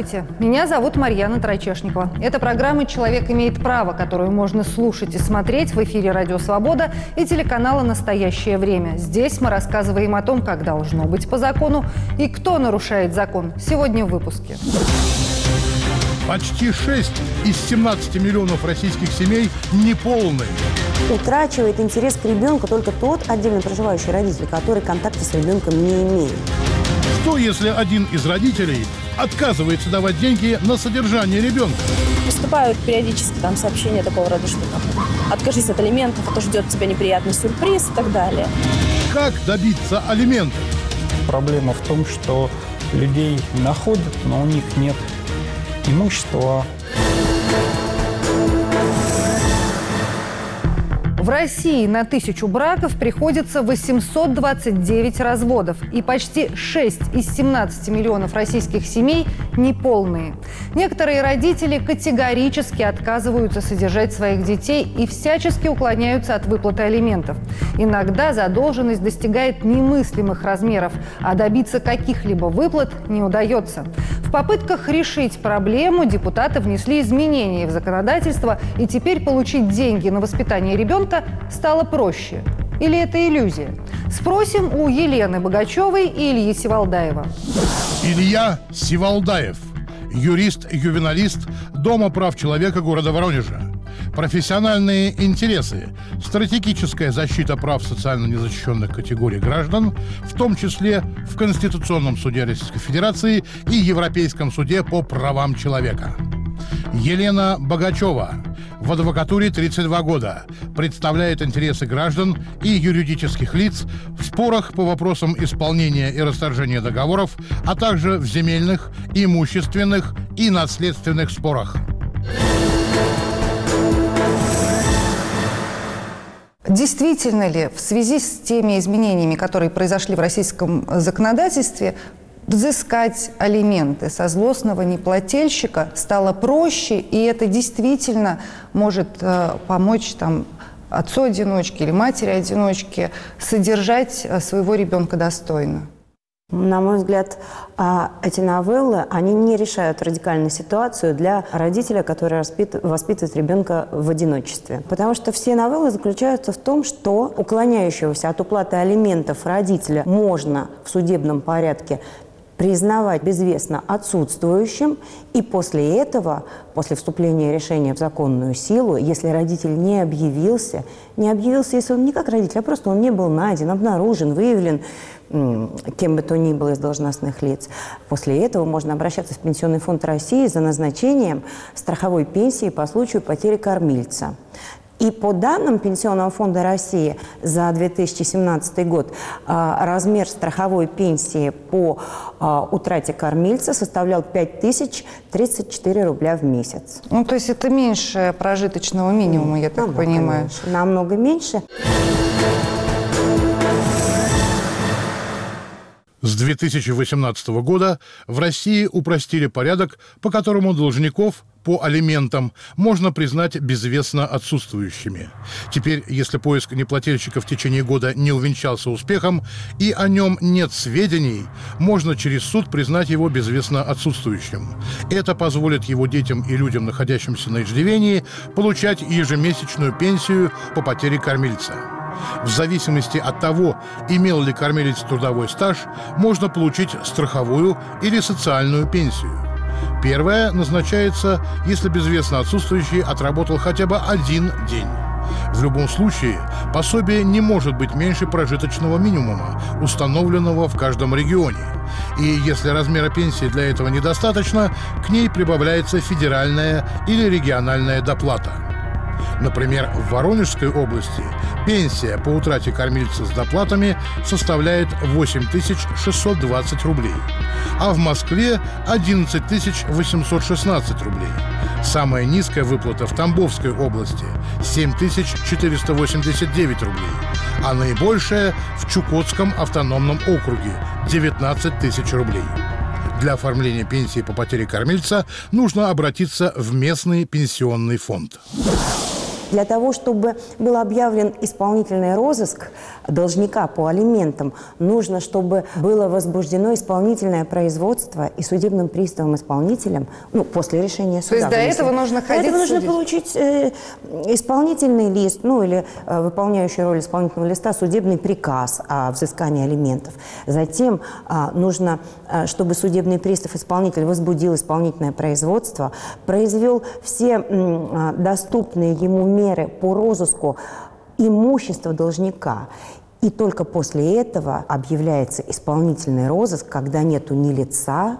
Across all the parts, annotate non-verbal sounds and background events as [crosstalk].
Здравствуйте, меня зовут Марьяна Трайчешникова. Это программа «Человек имеет право», которую можно слушать и смотреть в эфире «Радио Свобода» и телеканала «Настоящее время». Здесь мы рассказываем о том, как должно быть по закону и кто нарушает закон. Сегодня в выпуске. Почти 6 из 17 миллионов российских семей неполные. Утрачивает интерес к ребенку только тот отдельно проживающий родитель, который контакта с ребенком не имеет. Что, если один из родителей отказывается давать деньги на содержание ребенка? Поступают периодически там сообщения такого рода, что там откажись от алиментов, а то ждет тебя неприятный сюрприз и так далее. Как добиться алиментов? Проблема в том, что людей находят, но у них нет имущества, В России на тысячу браков приходится 829 разводов, и почти 6 из 17 миллионов российских семей неполные. Некоторые родители категорически отказываются содержать своих детей и всячески уклоняются от выплаты алиментов. Иногда задолженность достигает немыслимых размеров, а добиться каких-либо выплат не удается. В попытках решить проблему депутаты внесли изменения в законодательство, и теперь получить деньги на воспитание ребенка стало проще. Или это иллюзия? Спросим у Елены Богачевой и Ильи Сивалдаева. Илья Сивалдаев, юрист-ювеналист Дома прав человека города Воронежа. Профессиональные интересы, стратегическая защита прав социально незащищенных категорий граждан, в том числе в Конституционном суде Российской Федерации и Европейском суде по правам человека. Елена Богачева, в адвокатуре 32 года, представляет интересы граждан и юридических лиц в спорах по вопросам исполнения и расторжения договоров, а также в земельных, имущественных и наследственных спорах. Действительно ли в связи с теми изменениями, которые произошли в российском законодательстве, взыскать алименты со злостного неплательщика стало проще, и это действительно может э, помочь там, отцу-одиночке или матери-одиночке содержать э, своего ребенка достойно. На мой взгляд, а, эти новеллы, они не решают радикальную ситуацию для родителя, который воспитывает ребенка в одиночестве. Потому что все новеллы заключаются в том, что уклоняющегося от уплаты алиментов родителя можно в судебном порядке признавать безвестно отсутствующим, и после этого, после вступления решения в законную силу, если родитель не объявился, не объявился, если он не как родитель, а просто он не был найден, обнаружен, выявлен, кем бы то ни было из должностных лиц. После этого можно обращаться в Пенсионный фонд России за назначением страховой пенсии по случаю потери кормильца. И по данным Пенсионного фонда России за 2017 год а, размер страховой пенсии по а, утрате кормильца составлял 5034 рубля в месяц. Ну, то есть это меньше прожиточного минимума, я так намного понимаю. Меньше, намного меньше. С 2018 года в России упростили порядок, по которому должников по алиментам можно признать безвестно отсутствующими. Теперь, если поиск неплательщика в течение года не увенчался успехом и о нем нет сведений, можно через суд признать его безвестно отсутствующим. Это позволит его детям и людям, находящимся на иждивении, получать ежемесячную пенсию по потере кормильца. В зависимости от того, имел ли кормилец трудовой стаж, можно получить страховую или социальную пенсию. Первая назначается, если безвестно отсутствующий отработал хотя бы один день. В любом случае, пособие не может быть меньше прожиточного минимума, установленного в каждом регионе. И если размера пенсии для этого недостаточно, к ней прибавляется федеральная или региональная доплата – Например, в Воронежской области пенсия по утрате кормильца с доплатами составляет 8620 рублей, а в Москве 11 816 рублей. Самая низкая выплата в Тамбовской области – 7489 рублей, а наибольшая в Чукотском автономном округе – 19 тысяч рублей. Для оформления пенсии по потере кормильца нужно обратиться в местный пенсионный фонд. Для того, чтобы был объявлен исполнительный розыск должника по алиментам, нужно, чтобы было возбуждено исполнительное производство и судебным приставом-исполнителем, ну, после решения суда. То есть до этого нужно ходить Для этого нужно судить? получить э, исполнительный лист, ну, или э, выполняющий роль исполнительного листа судебный приказ о взыскании алиментов. Затем а, нужно, а, чтобы судебный пристав-исполнитель возбудил исполнительное производство, произвел все а, доступные ему меры по розыску имущества должника. И только после этого объявляется исполнительный розыск, когда нету ни лица,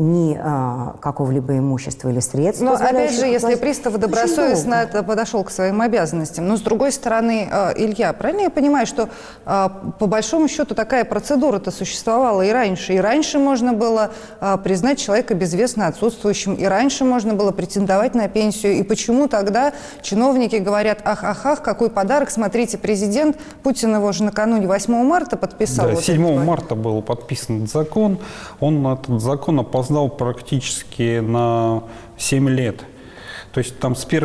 ни а, какого-либо имущества или средств. Но опять же, если оплатить. пристав добросовестно это подошел к своим обязанностям. Но с другой стороны, э, Илья, правильно я понимаю, что э, по большому счету такая процедура-то существовала и раньше. И раньше можно было э, признать человека безвестно отсутствующим, и раньше можно было претендовать на пенсию. И почему тогда чиновники говорят, ах, ах, ах, какой подарок, смотрите, президент Путин его же накануне 8 марта подписал. Да, вот 7 этот марта был подписан закон. Он, этот закон опоздал практически на 7 лет. То есть там с 1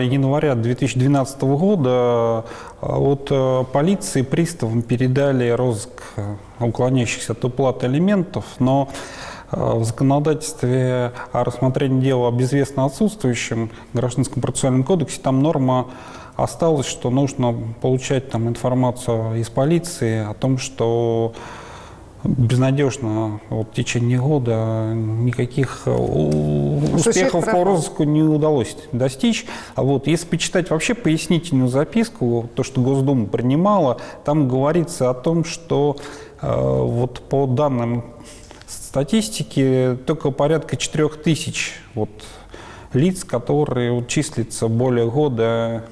января 2012 года а, от э, полиции приставам передали розыск э, уклоняющихся от уплаты алиментов, но э, в законодательстве о рассмотрении дела об безвестно отсутствующем Гражданском процессуальном кодексе там норма осталась, что нужно получать там информацию из полиции о том, что безнадежно вот, в течение года никаких э, успехов по розыску не удалось достичь. А вот если почитать вообще пояснительную записку, то, что Госдума принимала, там говорится о том, что э, вот по данным статистики только порядка 4 тысяч вот, лиц, которые вот, числятся более года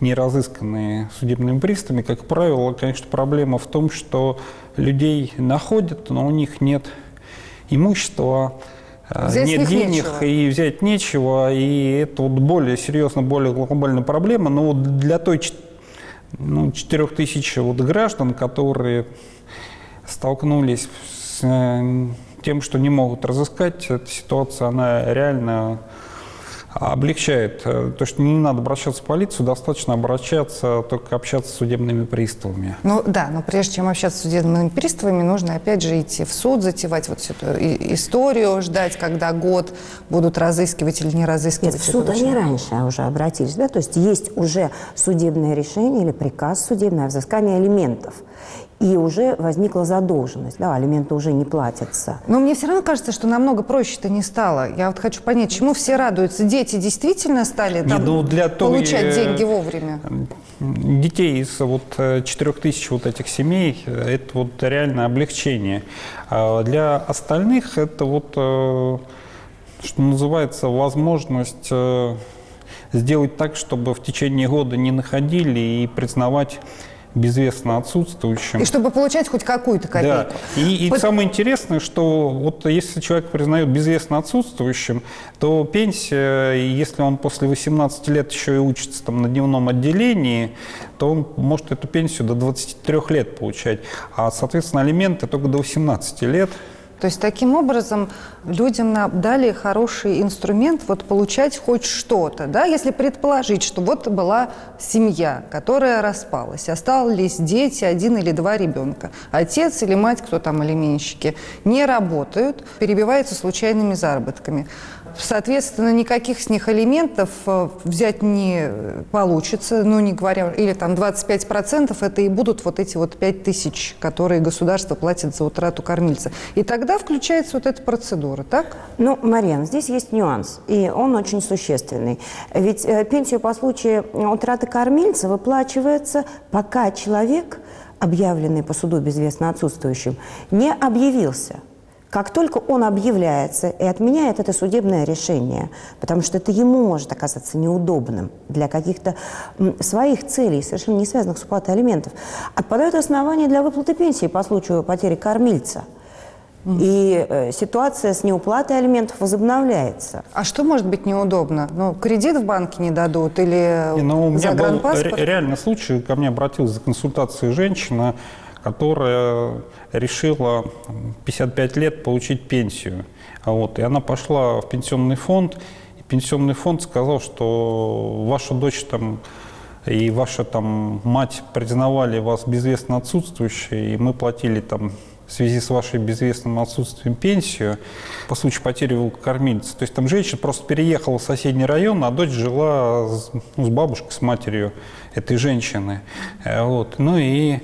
не разысканные судебными приставами, как правило, конечно, проблема в том, что людей находят, но у них нет имущества, э, Взять нет денег нечего. и взять нечего, и это вот более серьезно, более глобальная проблема. Но вот для той ну, 4 тысяч вот граждан, которые столкнулись с э, тем, что не могут разыскать, эта ситуация, она реально облегчает. э, То, что не надо обращаться в полицию, достаточно обращаться, только общаться с судебными приставами. Ну да, но прежде чем общаться с судебными приставами, нужно опять же идти в суд, затевать вот всю эту историю, ждать, когда год будут разыскивать или не разыскивать. Нет, в суд они раньше уже обратились, да, то есть есть уже судебное решение или приказ судебный о взыскании алиментов. И уже возникла задолженность, да, алименты уже не платятся. Но мне все равно кажется, что намного проще-то не стало. Я вот хочу понять, чему все радуются. Дети действительно стали там, Не, ну, для той, получать э, деньги вовремя? Детей из вот четырех тысяч вот этих семей э, это вот реально облегчение. А для остальных это вот, э, что называется, возможность э, сделать так, чтобы в течение года не находили и признавать безвестно отсутствующим. И чтобы получать хоть какую-то копейку. Да. И, и Вот- самое интересное, что вот если человек признает безвестно отсутствующим, то пенсия, если он после 18 лет еще и учится там на дневном отделении, то он может эту пенсию до 23 лет получать. А, соответственно, алименты только до 18 лет. То есть таким образом людям дали хороший инструмент вот получать хоть что-то, да, если предположить, что вот была семья, которая распалась, остались дети, один или два ребенка, отец или мать, кто там алименщики, не работают, перебиваются случайными заработками. Соответственно, никаких с них алиментов э, взять не получится, ну, не говоря, или там 25% это и будут вот эти вот 5 тысяч, которые государство платит за утрату кормильца. И тогда включается вот эта процедура, так? Ну, Марьяна, здесь есть нюанс, и он очень существенный. Ведь э, пенсию по случаю утраты кормильца выплачивается, пока человек, объявленный по суду безвестно отсутствующим, не объявился. Как только он объявляется и отменяет это судебное решение, потому что это ему может оказаться неудобным для каких-то своих целей, совершенно не связанных с уплатой алиментов, отпадают основания для выплаты пенсии по случаю потери кормильца. И э, ситуация с неуплатой алиментов возобновляется. А что может быть неудобно? Ну, кредит в банке не дадут или И, ну, у меня был загранпаспорт? ре- реальный случай, ко мне обратилась за консультацией женщина, которая решила там, 55 лет получить пенсию. А Вот, и она пошла в пенсионный фонд, и пенсионный фонд сказал, что ваша дочь там и ваша там мать признавали вас безвестно отсутствующей, и мы платили там в связи с вашей безвестным отсутствием пенсию по случаю потери волкокормильца. То есть там женщина просто переехала в соседний район, а дочь жила с, ну, с бабушкой, с матерью этой женщины. Э, вот. Ну и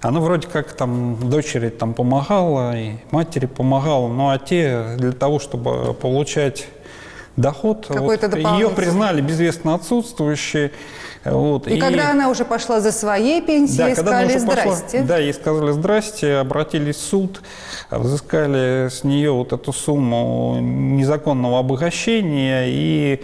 она вроде как там дочери там помогала, и матери помогала, ну а те для того, чтобы получать доход, вот, ее признали безвестно отсутствующей. Вот. И, и когда она уже пошла за своей пенсией, да, сказали «здрасте». Пошла, да, ей сказали «здрасте», обратились в суд, взыскали с нее вот эту сумму незаконного обогащения и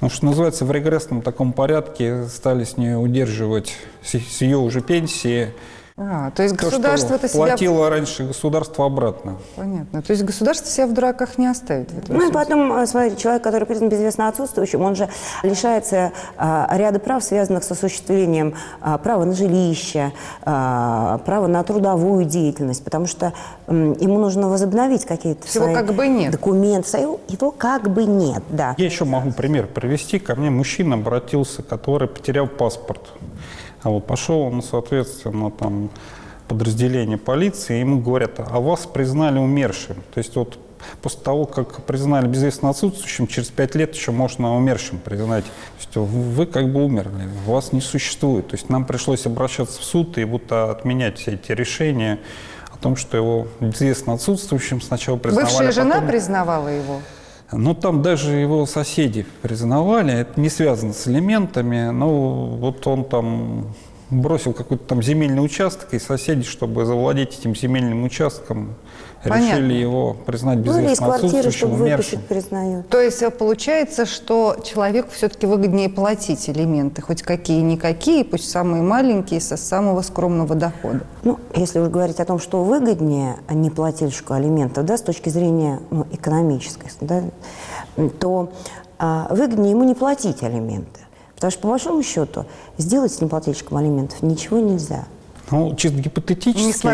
ну, что называется, в регрессном таком порядке стали с нее удерживать с ее уже пенсии а, то есть то, государство это себя... платило раньше государство обратно. Понятно. То есть государство себя в дураках не оставит. В ну и потом, э, смотрите, человек, который признан безвестно отсутствующим, он же лишается а, ряда прав, связанных с осуществлением а, права на жилище, а, права на трудовую деятельность, потому что м, ему нужно возобновить какие-то свои как бы нет. документы. Его, его как бы нет, да. Я еще могу пример привести. Ко мне мужчина обратился, который потерял паспорт. А вот пошел он, соответственно, там подразделение полиции, ему говорят, а вас признали умершим. То есть вот после того, как признали безвестно отсутствующим, через пять лет еще можно умершим признать. То есть вы как бы умерли, вас не существует. То есть нам пришлось обращаться в суд и будто отменять все эти решения о том, что его безвестно отсутствующим сначала признавали. Бывшая а жена потом... признавала его? Ну, там даже его соседи признавали, это не связано с элементами, но вот он там бросил какой-то там земельный участок, и соседи, чтобы завладеть этим земельным участком, Понятно. решили его признать безвестно ну, из квартиры, чтобы выписать, признают. То есть э, получается, что человеку все-таки выгоднее платить элементы, хоть какие-никакие, пусть самые маленькие, со самого скромного дохода. Ну, если вы говорите о том, что выгоднее а не плательщику алиментов, да, с точки зрения ну, экономической, да, то а, выгоднее ему не платить алименты. Потому что, по большому счету, сделать с неплательщиком алиментов ничего нельзя. Ну, чисто гипотетически,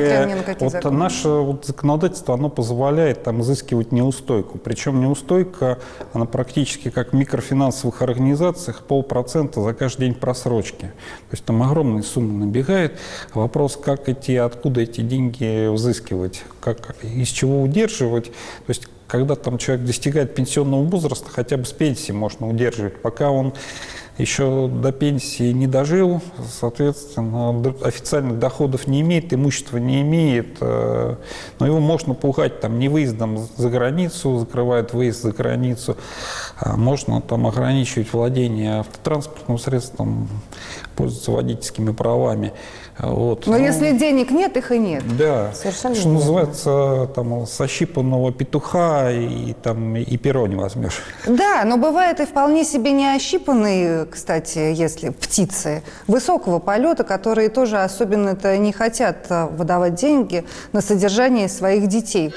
вот законы. наше вот законодательство, оно позволяет там изыскивать неустойку. Причем неустойка, она практически как в микрофинансовых организациях, полпроцента за каждый день просрочки. То есть там огромные суммы набегает. Вопрос, как эти, откуда эти деньги взыскивать, как, из чего удерживать. То есть когда там человек достигает пенсионного возраста, хотя бы с пенсии можно удерживать, пока он еще до пенсии не дожил, соответственно, официальных доходов не имеет, имущества не имеет, э, но его можно пугать там не выездом за границу, закрывают выезд за границу, а можно там ограничивать владение автотранспортным средством, пользоваться водительскими правами. Вот. Но ну, если денег нет, их и нет. Да. Совершенно что называется, там, со щипанного петуха и, там, и перо не возьмешь. Да, но бывает и вполне себе не ощипанные, кстати, если птицы высокого полета, которые тоже особенно-то не хотят а, выдавать деньги на содержание своих детей.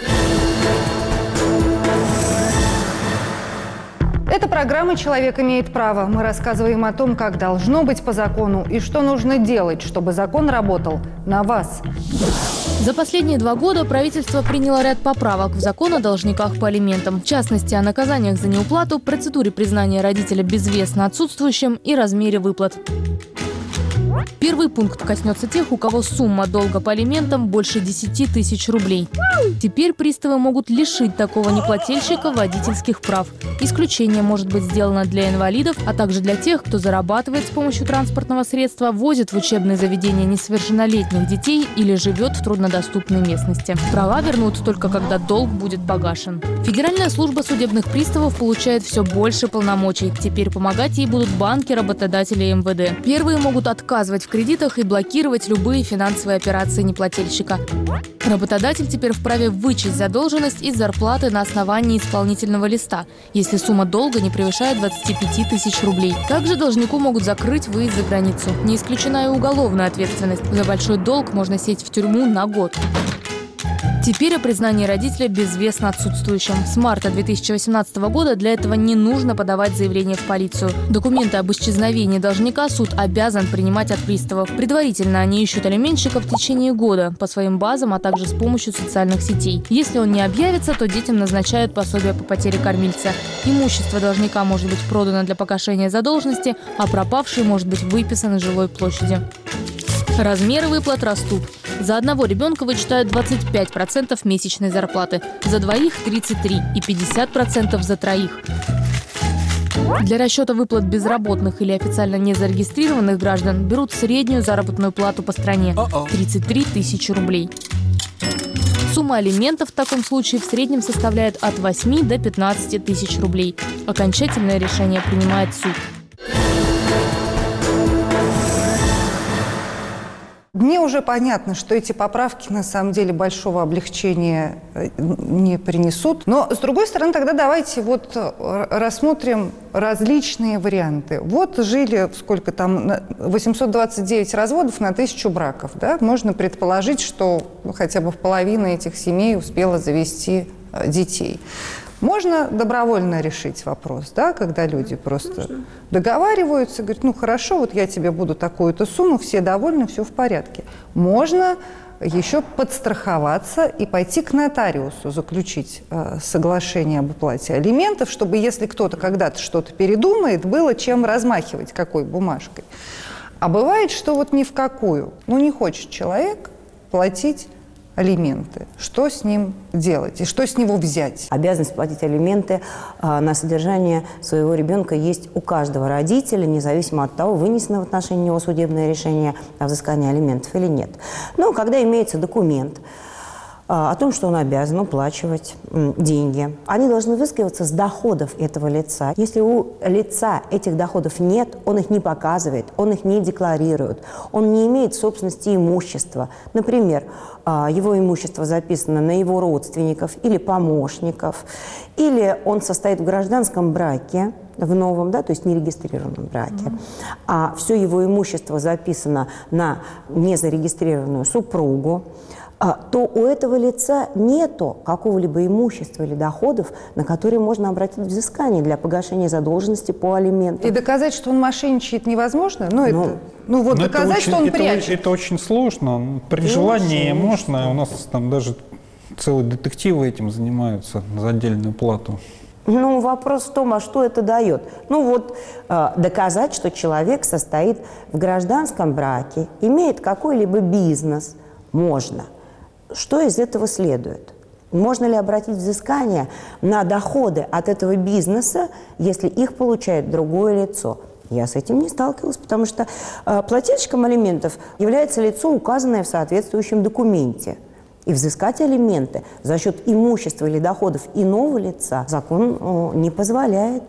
Это программа «Человек имеет право». Мы рассказываем о том, как должно быть по закону и что нужно делать, чтобы закон работал на вас. За последние два года правительство приняло ряд поправок в закон о должниках по алиментам. В частности, о наказаниях за неуплату, процедуре признания родителя безвестно отсутствующим и размере выплат. Первый пункт коснется тех, у кого сумма долга по алиментам больше 10 тысяч рублей. Теперь приставы могут лишить такого неплательщика водительских прав. Исключение может быть сделано для инвалидов, а также для тех, кто зарабатывает с помощью транспортного средства, возит в учебные заведения несовершеннолетних детей или живет в труднодоступной местности. Права вернут только когда долг будет погашен. Федеральная служба судебных приставов получает все больше полномочий. Теперь помогать ей будут банки, работодатели и МВД. Первые могут отказывать в кредитах и блокировать любые финансовые операции неплательщика. Работодатель теперь вправе вычесть задолженность из зарплаты на основании исполнительного листа, если сумма долга не превышает 25 тысяч рублей. Также должнику могут закрыть выезд за границу. Не исключена и уголовная ответственность. За большой долг можно сесть в тюрьму на год. Теперь о признании родителя безвестно отсутствующим. С марта 2018 года для этого не нужно подавать заявление в полицию. Документы об исчезновении должника суд обязан принимать от приставов. Предварительно они ищут алименщика в течение года по своим базам, а также с помощью социальных сетей. Если он не объявится, то детям назначают пособие по потере кормильца. Имущество должника может быть продано для погашения задолженности, а пропавший может быть выписан из жилой площади. Размеры выплат растут. За одного ребенка вычитают 25% месячной зарплаты, за двоих – 33% и 50% за троих. Для расчета выплат безработных или официально незарегистрированных граждан берут среднюю заработную плату по стране – 33 тысячи рублей. Сумма алиментов в таком случае в среднем составляет от 8 до 15 тысяч рублей. Окончательное решение принимает суд. Мне уже понятно, что эти поправки на самом деле большого облегчения э, не принесут. Но, с другой стороны, тогда давайте вот э, рассмотрим различные варианты. Вот жили, сколько там, 829 разводов на тысячу браков. Да? Можно предположить, что хотя бы в половине этих семей успела завести э, детей. Можно добровольно решить вопрос, да, когда люди просто Можно. договариваются, говорят, ну хорошо, вот я тебе буду такую-то сумму, все довольны, все в порядке. Можно еще подстраховаться и пойти к нотариусу, заключить э, соглашение об уплате алиментов, чтобы если кто-то когда-то что-то передумает, было чем размахивать, какой бумажкой. А бывает, что вот ни в какую. Ну, не хочет человек платить алименты. Что с ним делать и что с него взять? Обязанность платить алименты а, на содержание своего ребенка есть у каждого родителя, независимо от того, вынесено в отношении него судебное решение о взыскании алиментов или нет. Но когда имеется документ, о том, что он обязан уплачивать деньги. Они должны выскиваться с доходов этого лица. Если у лица этих доходов нет, он их не показывает, он их не декларирует, он не имеет собственности имущества. Например, а, его имущество записано на его родственников или помощников, или он состоит в гражданском браке, в новом, да, то есть нерегистрированном браке, mm-hmm. а все его имущество записано на незарегистрированную супругу, а, то у этого лица нету какого-либо имущества или доходов, на которые можно обратить взыскание для погашения задолженности по алиментам. И доказать, что он мошенничает, невозможно? Ну, ну, это, ну вот ну, доказать, очень, что он это, прячет. Это очень сложно. При это желании можно. У нас там даже целые детективы этим занимаются за отдельную плату. Ну, вопрос в том, а что это дает? Ну, вот э, доказать, что человек состоит в гражданском браке, имеет какой-либо бизнес, можно – что из этого следует? Можно ли обратить взыскание на доходы от этого бизнеса, если их получает другое лицо? Я с этим не сталкивалась, потому что э, плательщиком алиментов является лицо, указанное в соответствующем документе. И взыскать алименты за счет имущества или доходов иного лица закон э, не позволяет.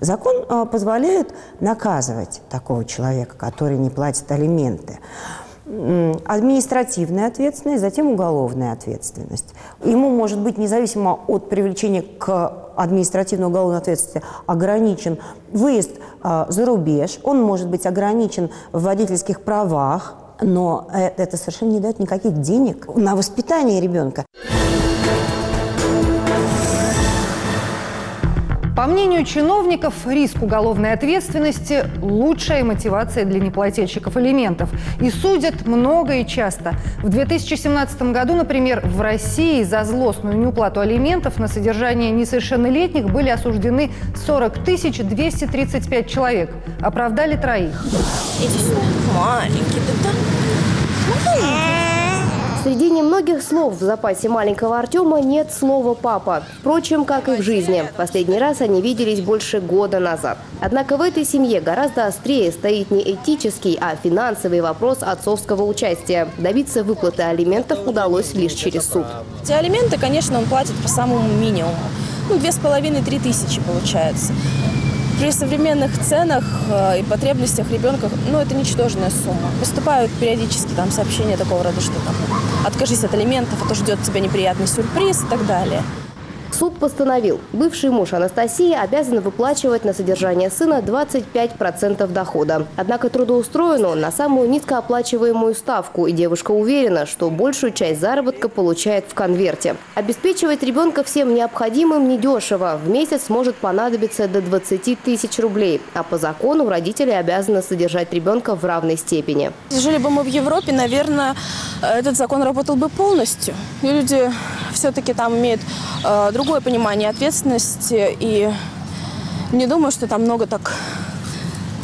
Закон э, позволяет наказывать такого человека, который не платит алименты административная ответственность, затем уголовная ответственность. Ему может быть, независимо от привлечения к административной уголовной ответственности, ограничен выезд э, за рубеж, он может быть ограничен в водительских правах, но э, это совершенно не дает никаких денег на воспитание ребенка. По мнению чиновников, риск уголовной ответственности – лучшая мотивация для неплательщиков алиментов. И судят много и часто. В 2017 году, например, в России за злостную неуплату алиментов на содержание несовершеннолетних были осуждены 40 235 человек. Оправдали троих. Иди сюда. Маленький да? Среди немногих слов в запасе маленького Артема нет слова «папа». Впрочем, как и в жизни. Последний раз они виделись больше года назад. Однако в этой семье гораздо острее стоит не этический, а финансовый вопрос отцовского участия. Добиться выплаты алиментов удалось лишь через суд. Эти алименты, конечно, он платит по самому минимуму. Ну, две с половиной-три тысячи получается при современных ценах э, и потребностях ребенка, ну, это ничтожная сумма. Поступают периодически там сообщения такого рода, что там откажись от алиментов, а то ждет тебя неприятный сюрприз и так далее. Суд постановил, бывший муж Анастасии обязан выплачивать на содержание сына 25% дохода. Однако трудоустроен он на самую низкооплачиваемую ставку, и девушка уверена, что большую часть заработка получает в конверте. Обеспечивать ребенка всем необходимым недешево. В месяц может понадобиться до 20 тысяч рублей. А по закону родители обязаны содержать ребенка в равной степени. Жили бы мы в Европе, наверное, этот закон работал бы полностью. Люди все-таки там имеют э, другое понимание ответственности. И не думаю, что там много так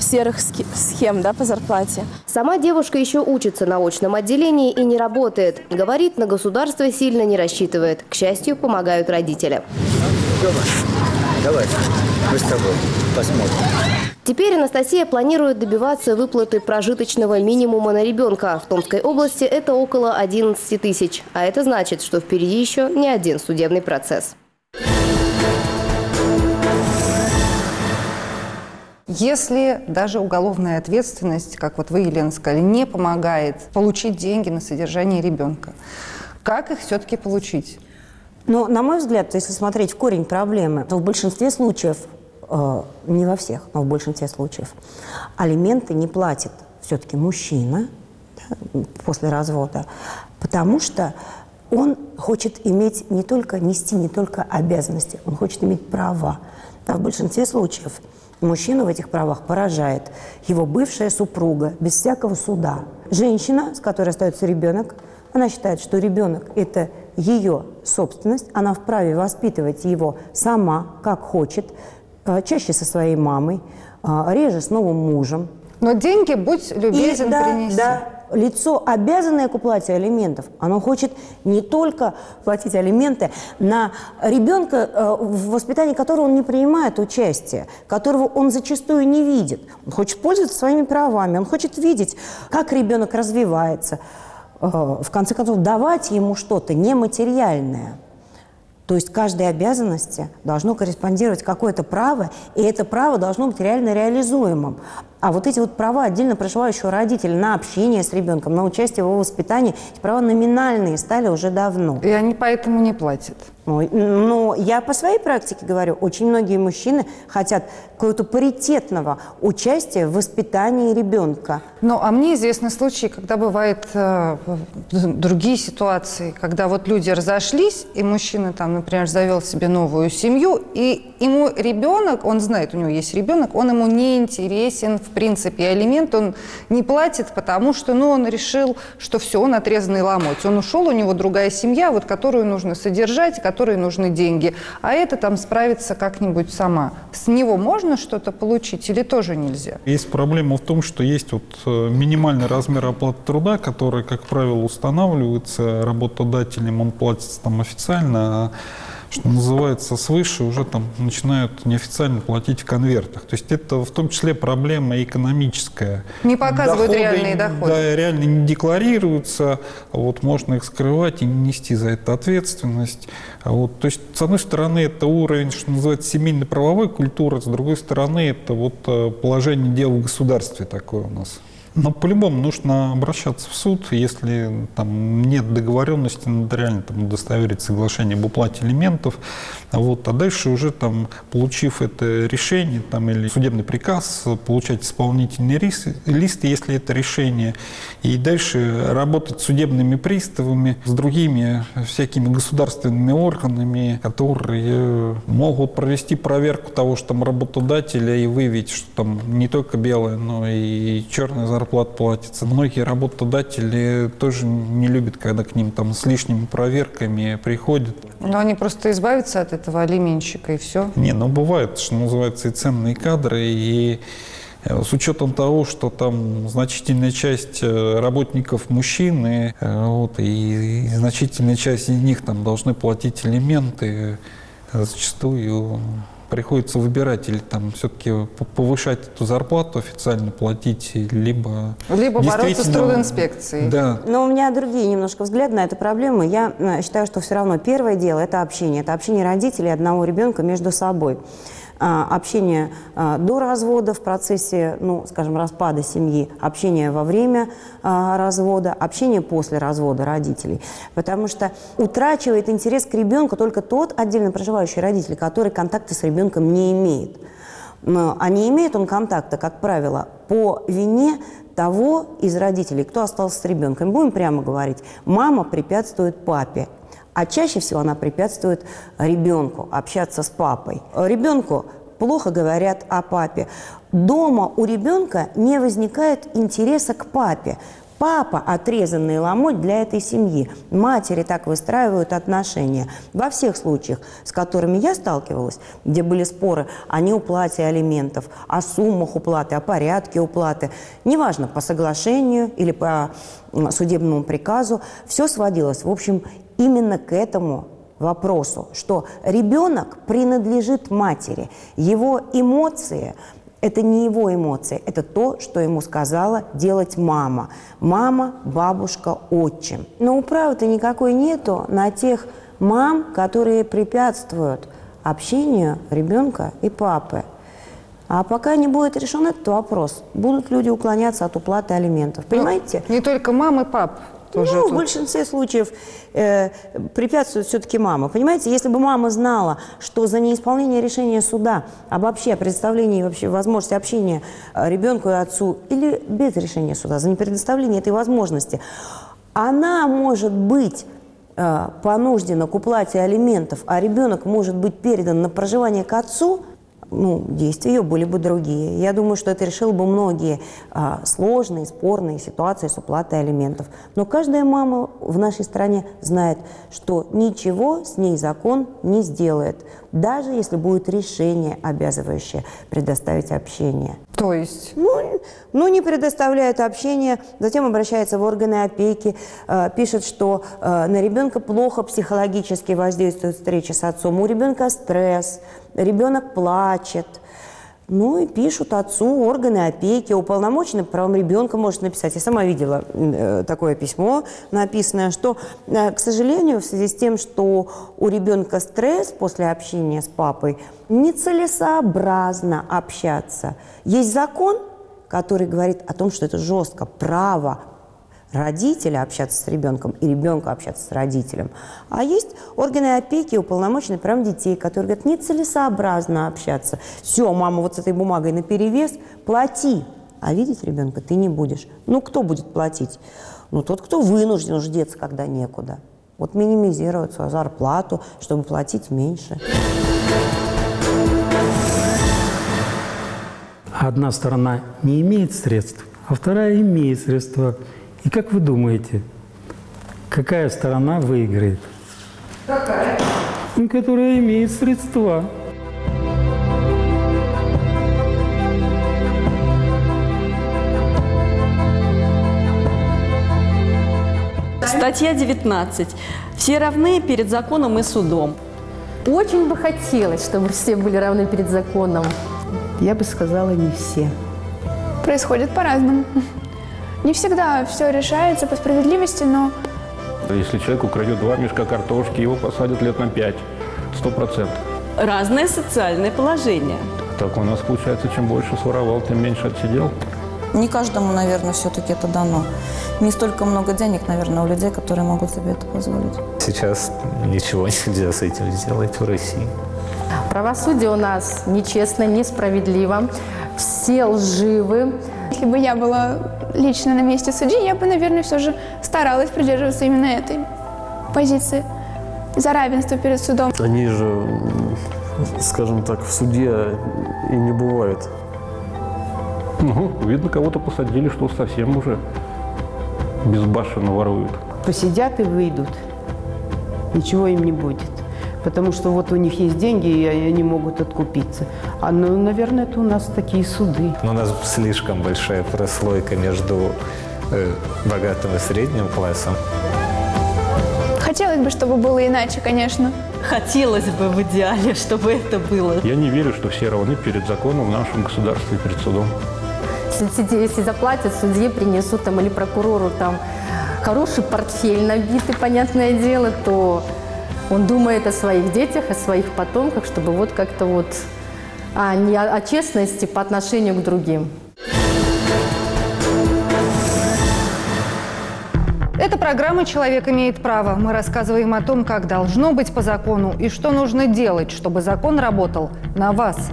серых схем да, по зарплате. Сама девушка еще учится на очном отделении и не работает. Говорит, на государство сильно не рассчитывает. К счастью, помогают родители. Давай, мы с тобой посмотрим. Теперь Анастасия планирует добиваться выплаты прожиточного минимума на ребенка. В Томской области это около 11 тысяч. А это значит, что впереди еще не один судебный процесс. Если даже уголовная ответственность, как вот вы, Елена, сказали, не помогает получить деньги на содержание ребенка, как их все-таки получить? Но, на мой взгляд, если смотреть в корень проблемы, то в большинстве случаев, э, не во всех, но в большинстве случаев, алименты не платит все-таки мужчина да, после развода, потому что он хочет иметь не только, нести не только обязанности, он хочет иметь права. А в большинстве случаев мужчину в этих правах поражает его бывшая супруга без всякого суда. Женщина, с которой остается ребенок, она считает, что ребенок – это ее собственность, она вправе воспитывать его сама, как хочет, э, чаще со своей мамой, э, реже с новым мужем. Но деньги, будь любезен, И, да, принеси. да, лицо, обязанное к уплате алиментов, оно хочет не только платить алименты на ребенка, э, в воспитании которого он не принимает участие, которого он зачастую не видит. Он хочет пользоваться своими правами, он хочет видеть, как ребенок развивается. Э, В конце концов, давать ему что-то нематериальное – то есть каждой обязанности должно корреспондировать какое-то право, и это право должно быть реально реализуемым. А вот эти вот права отдельно проживающего родителя на общение с ребенком, на участие в его воспитании, эти права номинальные стали уже давно. И они поэтому не платят. Ой, Но я по своей практике говорю, очень многие мужчины хотят какого-то паритетного участия в воспитании ребенка. Ну, а мне известны случаи, когда бывают э, другие ситуации, когда вот люди разошлись, и мужчина там, например, завел себе новую семью, и ему ребенок, он знает, у него есть ребенок, он ему не интересен, в принципе, и алимент он не платит, потому что, ну, он решил, что все, он отрезанный ломоть. Он ушел, у него другая семья, вот которую нужно содержать, которой нужны деньги, а это там справится как-нибудь сама. С него можно что-то получить или тоже нельзя? Есть проблема в том, что есть вот э, минимальный размер оплаты труда, который, как правило, устанавливается работодателем, он платится там официально, а что называется, свыше уже там начинают неофициально платить в конвертах. То есть это в том числе проблема экономическая. Не показывают реальные доходы. Да, реально не декларируются, а вот можно их скрывать и не нести за это ответственность. А вот, то есть, с одной стороны, это уровень, что называется, семейно-правовой культуры, с другой стороны, это вот э, положение дел в государстве такое у нас. Но по-любому нужно обращаться в суд, если там нет договоренности нотариально, там удостоверить соглашение об уплате элементов. Вот, а дальше уже там, получив это решение там, или судебный приказ, получать исполнительный лист, лист, если это решение, и дальше работать с судебными приставами, с другими всякими государственными органами, которые могут провести проверку того, что там работодателя и выявить, что там не только белое, но и черная зарплата платится. Многие работодатели тоже не любят, когда к ним там с лишними проверками приходят. Но они просто избавятся от этого алименщика, и все. Не, ну бывают, что называется, и ценные кадры, и э, с учетом того, что там значительная часть э, работников мужчины, э, вот, и, и значительная часть из них там должны платить элементы, зачастую приходится выбирать или там все-таки повышать эту зарплату официально платить, либо... Либо бороться с трудоинспекцией. Да, Но у меня другие немножко взгляды на эту проблему. Я э, считаю, что все равно первое дело – это общение. Это общение родителей одного ребенка между собой. А, общение а, до развода в процессе, ну, скажем, распада семьи, общение во время а, развода, общение после развода родителей. Потому что утрачивает интерес к ребенку только тот отдельно проживающий родитель, который контакты с ребенком не имеет. А не имеет он контакта, как правило, по вине того из родителей, кто остался с ребенком. Будем прямо говорить, мама препятствует папе, а чаще всего она препятствует ребенку общаться с папой. Ребенку плохо говорят о папе. Дома у ребенка не возникает интереса к папе. Папа – отрезанный ломоть для этой семьи. Матери так выстраивают отношения. Во всех случаях, с которыми я сталкивалась, где были споры о неуплате алиментов, о суммах уплаты, о порядке уплаты, неважно, по соглашению или по судебному приказу, все сводилось, в общем, именно к этому вопросу, что ребенок принадлежит матери, его эмоции – это не его эмоции, это то, что ему сказала делать мама. Мама, бабушка, отчим. Но управы-то никакой нету на тех мам, которые препятствуют общению ребенка и папы. А пока не будет решен этот вопрос, будут люди уклоняться от уплаты алиментов. Ну, Понимаете? Ну, не только мамы, пап. Тоже ну, тут. в большинстве случаев э, препятствует все-таки мама. Понимаете, если бы мама знала, что за неисполнение решения суда об вообще предоставлении вообще возможности общения э, ребенку и отцу или без решения суда, за непредоставление этой возможности, она может быть э, понуждена к уплате алиментов, а ребенок может быть передан на проживание к отцу – ну, действия ее были бы другие. Я думаю, что это решило бы многие а, сложные, спорные ситуации с уплатой алиментов. Но каждая мама в нашей стране знает, что ничего с ней закон не сделает, даже если будет решение, обязывающее предоставить общение. То есть? Ну, ну не предоставляет общение, затем обращается в органы опеки, э, пишет, что э, на ребенка плохо психологически воздействует встреча с отцом, у ребенка стресс, ребенок плачет. Ну и пишут отцу органы опеки, уполномоченный по правам ребенка может написать. Я сама видела э, такое письмо написанное, что, э, к сожалению, в связи с тем, что у ребенка стресс после общения с папой, нецелесообразно общаться. Есть закон, который говорит о том, что это жестко, право родителя общаться с ребенком и ребенка общаться с родителем. А есть органы опеки уполномоченные прям детей, которые говорят, нецелесообразно общаться. Все, мама вот с этой бумагой на перевес, плати. А видеть ребенка ты не будешь. Ну, кто будет платить? Ну, тот, кто вынужден уж деться, когда некуда. Вот минимизировать свою зарплату, чтобы платить меньше. Одна сторона не имеет средств, а вторая имеет средства. И как вы думаете, какая сторона выиграет? Какая? Которая имеет средства. Статья 19. Все равны перед законом и судом. Очень бы хотелось, чтобы все были равны перед законом. Я бы сказала, не все. Происходит по-разному. Не всегда все решается по справедливости, но... Если человек украдет два мешка картошки, его посадят лет на пять. Сто процентов. Разное социальное положение. Так у нас получается, чем больше своровал, тем меньше отсидел. Не каждому, наверное, все-таки это дано. Не столько много денег, наверное, у людей, которые могут себе это позволить. Сейчас ничего нельзя с этим сделать в России. Правосудие у нас нечестно, несправедливо. Все лживы. Если бы я была лично на месте судьи, я бы, наверное, все же старалась придерживаться именно этой позиции за равенство перед судом. Они же, скажем так, в суде и не бывают. Ну, видно, кого-то посадили, что совсем уже безбашенно воруют. Посидят и выйдут. Ничего им не будет потому что вот у них есть деньги, и они могут откупиться. А, ну, наверное, это у нас такие суды. Но у нас слишком большая прослойка между э, богатым и средним классом. Хотелось бы, чтобы было иначе, конечно. Хотелось бы в идеале, чтобы это было. Я не верю, что все равны перед законом в нашем государстве и перед судом. Если, если заплатят, судье принесут там или прокурору там хороший портфель набитый, понятное дело, то он думает о своих детях, о своих потомках, чтобы вот как-то вот а не о, о честности по отношению к другим. Это программа «Человек имеет право». Мы рассказываем о том, как должно быть по закону и что нужно делать, чтобы закон работал на вас.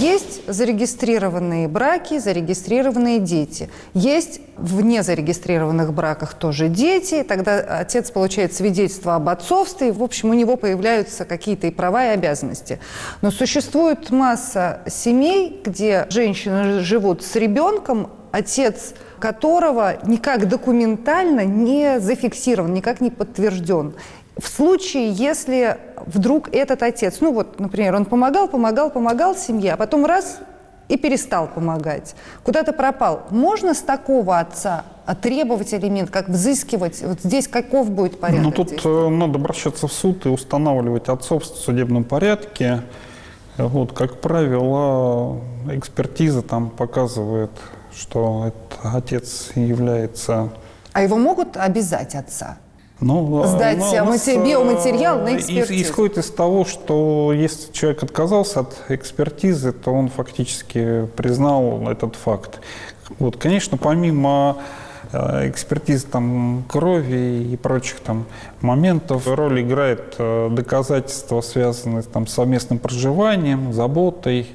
Есть зарегистрированные браки, зарегистрированные дети. Есть в незарегистрированных браках тоже дети. Тогда отец получает свидетельство об отцовстве. И, в общем, у него появляются какие-то и права, и обязанности. Но существует масса семей, где женщины живут с ребенком, отец которого никак документально не зафиксирован, никак не подтвержден. В случае, если вдруг этот отец, ну вот, например, он помогал, помогал, помогал семье, а потом раз и перестал помогать, куда-то пропал, можно с такого отца требовать элемент, как взыскивать? Вот здесь каков будет порядок? Ну, тут э, надо обращаться в суд и устанавливать отцовство в судебном порядке. Вот, как правило, экспертиза там показывает что этот отец является... А его могут обязать отца? Ну, Сдать ну, матери, биоматериал на экспертизу. Исходит из того, что если человек отказался от экспертизы, то он фактически признал этот факт. Вот, конечно, помимо э, экспертизы там, крови и прочих там, моментов. Роль играет э, доказательства, связанные там, с совместным проживанием, заботой.